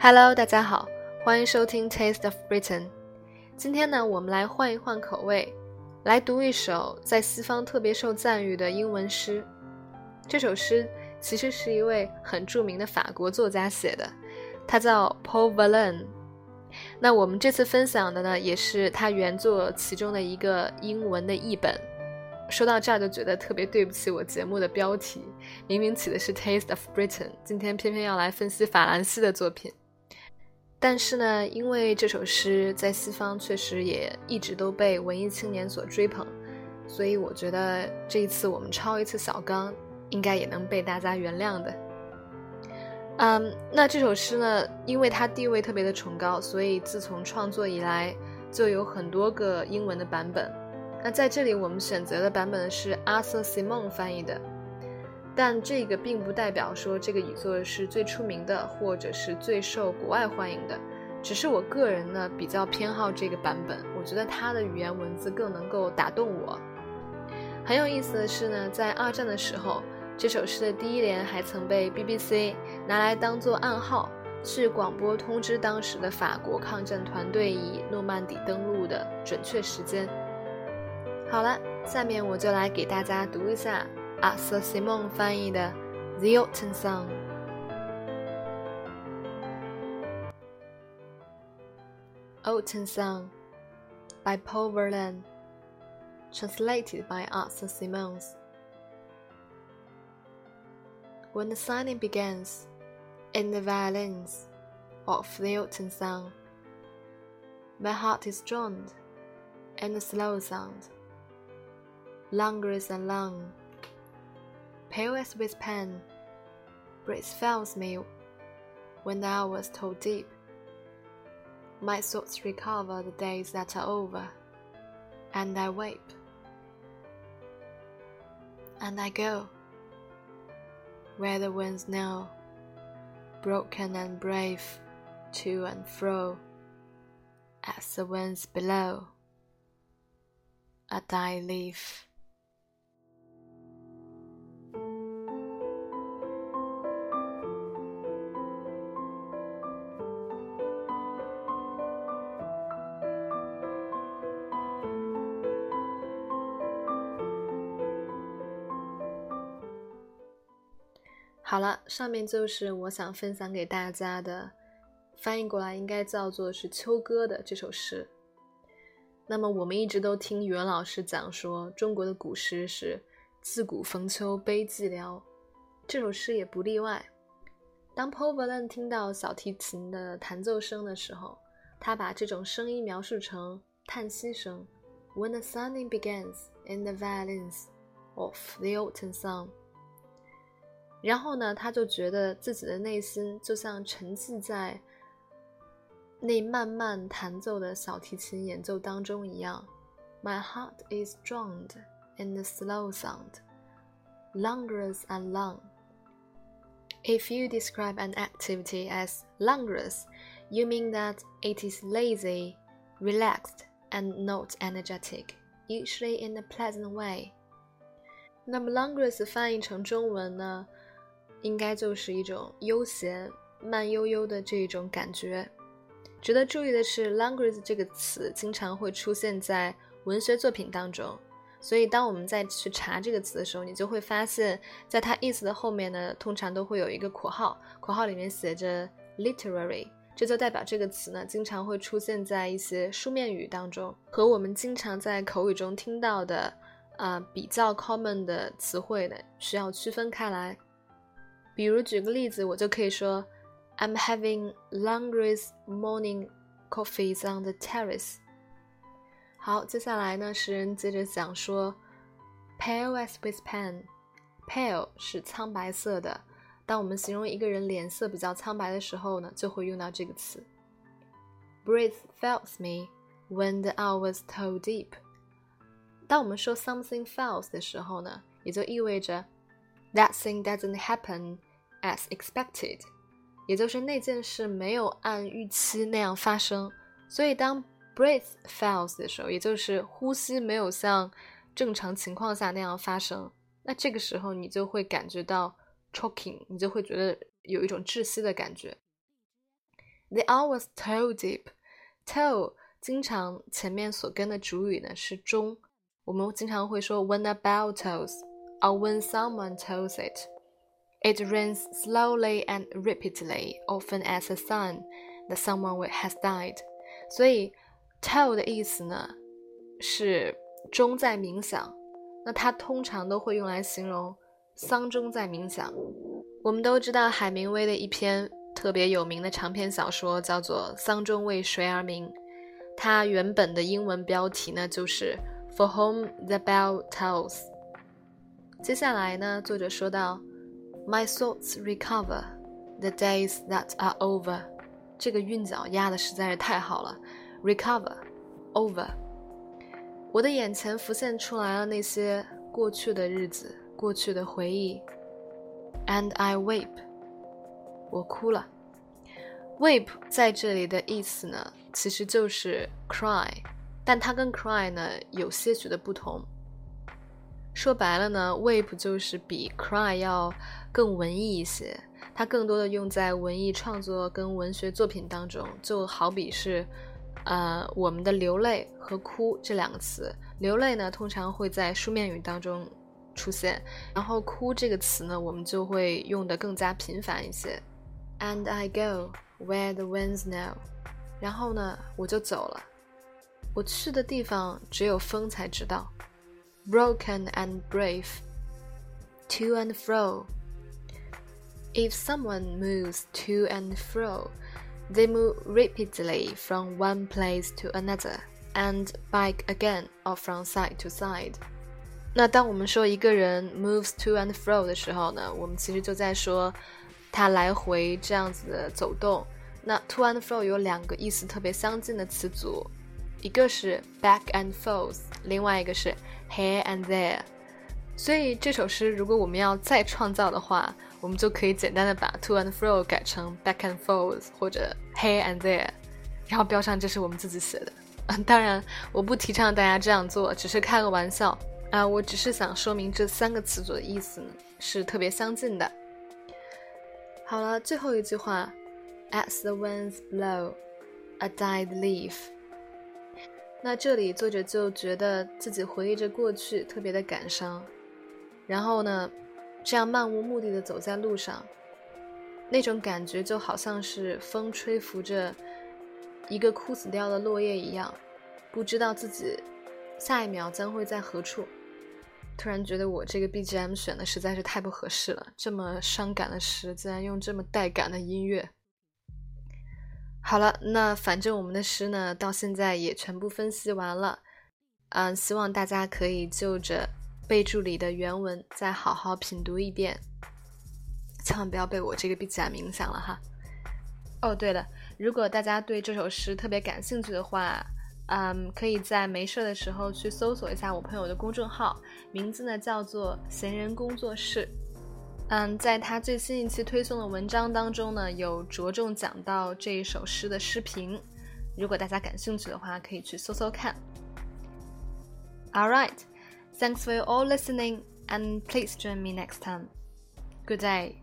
Hello，大家好，欢迎收听 Taste of Britain。今天呢，我们来换一换口味，来读一首在西方特别受赞誉的英文诗。这首诗其实是一位很著名的法国作家写的，他叫 Paul Verlaine。那我们这次分享的呢，也是他原作其中的一个英文的译本。说到这儿就觉得特别对不起我节目的标题，明明起的是 Taste of Britain，今天偏偏要来分析法兰西的作品。但是呢，因为这首诗在西方确实也一直都被文艺青年所追捧，所以我觉得这一次我们抄一次小纲，应该也能被大家原谅的。嗯，那这首诗呢，因为它地位特别的崇高，所以自从创作以来就有很多个英文的版本。那在这里，我们选择的版本是 Arthur Simon 翻译的，但这个并不代表说这个语作是最出名的，或者是最受国外欢迎的，只是我个人呢比较偏好这个版本，我觉得它的语言文字更能够打动我。很有意思的是呢，在二战的时候，这首诗的第一联还曾被 BBC 拿来当做暗号，去广播通知当时的法国抗战团队以诺曼底登陆的准确时间。好了，下面我就来给大家读一下阿瑟·西蒙翻译的《The Autumn Song》。Autumn Song by Paul Verlaine, translated by Arthur Simons. When the signing begins in the violins of the autumn song, my heart is drowned in the slow sound languorous and long. Pale as with pain. breath fails me when the hours toll deep. My thoughts recover the days that are over, and I weep. And I go where the winds know, broken and brave, to and fro, as the winds below, a die leaf. 好了，上面就是我想分享给大家的，翻译过来应该叫做是秋歌的这首诗。那么我们一直都听语文老师讲说，中国的古诗是自古逢秋悲寂寥，这首诗也不例外。当 Paul v a l e n 听到小提琴的弹奏声的时候，他把这种声音描述成叹息声，When the sunning begins in the violins of the autumn song。然后呢，他就觉得自己的内心就像沉寂在那慢慢弹奏的小提琴演奏当中一样。My heart is drowned in the slow sound, languorous and long. If you describe an activity as languorous, you mean that it is lazy, relaxed, and not energetic, usually in a pleasant way. 那么 languorous 翻译成中文呢？ 应该就是一种悠闲、慢悠悠的这一种感觉。值得注意的是，“languorous” 这个词经常会出现在文学作品当中，所以当我们再去查这个词的时候，你就会发现，在它意思的后面呢，通常都会有一个括号，括号里面写着 “literary”，这就代表这个词呢，经常会出现在一些书面语当中，和我们经常在口语中听到的，呃，比较 common 的词汇呢，需要区分开来。比如举个例子，我就可以说，I'm having languorous morning coffees on the terrace。好，接下来呢，诗人接着讲说，pale as with pen，pale 是苍白色的。当我们形容一个人脸色比较苍白的时候呢，就会用到这个词。Breath fails me when the hours toll deep。当我们说 something fails 的时候呢，也就意味着 that thing doesn't happen。 As expected，也就是那件事没有按预期那样发生。所以当 breath fails 的时候，也就是呼吸没有像正常情况下那样发生，那这个时候你就会感觉到 choking，你就会觉得有一种窒息的感觉。The hours toe deep. Toe 经常前面所跟的主语呢是中，我们经常会说 when a bell tolls or when someone tolls it. It rains slowly and rapidly, often as a sign that someone has died. 所以 toll 的意思呢是钟在鸣响，那它通常都会用来形容丧钟在鸣响。我们都知道海明威的一篇特别有名的长篇小说叫做《丧钟为谁而鸣》，它原本的英文标题呢就是 For whom the bell tolls。接下来呢，作者说到，My thoughts recover the days that are over。这个韵脚压的实在是太好了，recover，over。我的眼前浮现出来了那些过去的日子，过去的回忆。And I weep，我哭了。Weep 在这里的意思呢，其实就是 cry，但它跟 cry 呢有些许的不同。说白了呢，weep 就是比 cry 要更文艺一些，它更多的用在文艺创作跟文学作品当中，就好比是。呃，我们的流泪和哭这两个词，流泪呢通常会在书面语当中出现，然后哭这个词呢，我们就会用的更加频繁一些。And I go where the winds know，然后呢，我就走了，我去的地方只有风才知道。Broken and brave，to and fro。If someone moves to and fro。They move repeatedly from one place to another and back again or from side to side。那当我们说一个人 moves to and fro 的时候呢，我们其实就在说他来回这样子的走动。那 to and fro 有两个意思特别相近的词组，一个是 back and forth，另外一个是 here and there。所以这首诗如果我们要再创造的话，我们就可以简单的把 to and fro 改成 back and forth 或者 here and there，然后标上这是我们自己写的。当然，我不提倡大家这样做，只是开个玩笑啊。我只是想说明这三个词组的意思是特别相近的。好了，最后一句话，as the winds blow，a dead leaf。那这里作者就觉得自己回忆着过去，特别的感伤。然后呢？这样漫无目的的走在路上，那种感觉就好像是风吹拂着一个枯死掉的落叶一样，不知道自己下一秒将会在何处。突然觉得我这个 BGM 选的实在是太不合适了，这么伤感的诗竟然用这么带感的音乐。好了，那反正我们的诗呢，到现在也全部分析完了，嗯，希望大家可以就着。备注里的原文再好好品读一遍，千万不要被我这个 BGM 影响了哈。哦，对了，如果大家对这首诗特别感兴趣的话，嗯，可以在没事的时候去搜索一下我朋友的公众号，名字呢叫做闲人工作室。嗯，在他最新一期推送的文章当中呢，有着重讲到这一首诗的诗评，如果大家感兴趣的话，可以去搜搜看。All right. Thanks for all listening and please join me next time. Good day.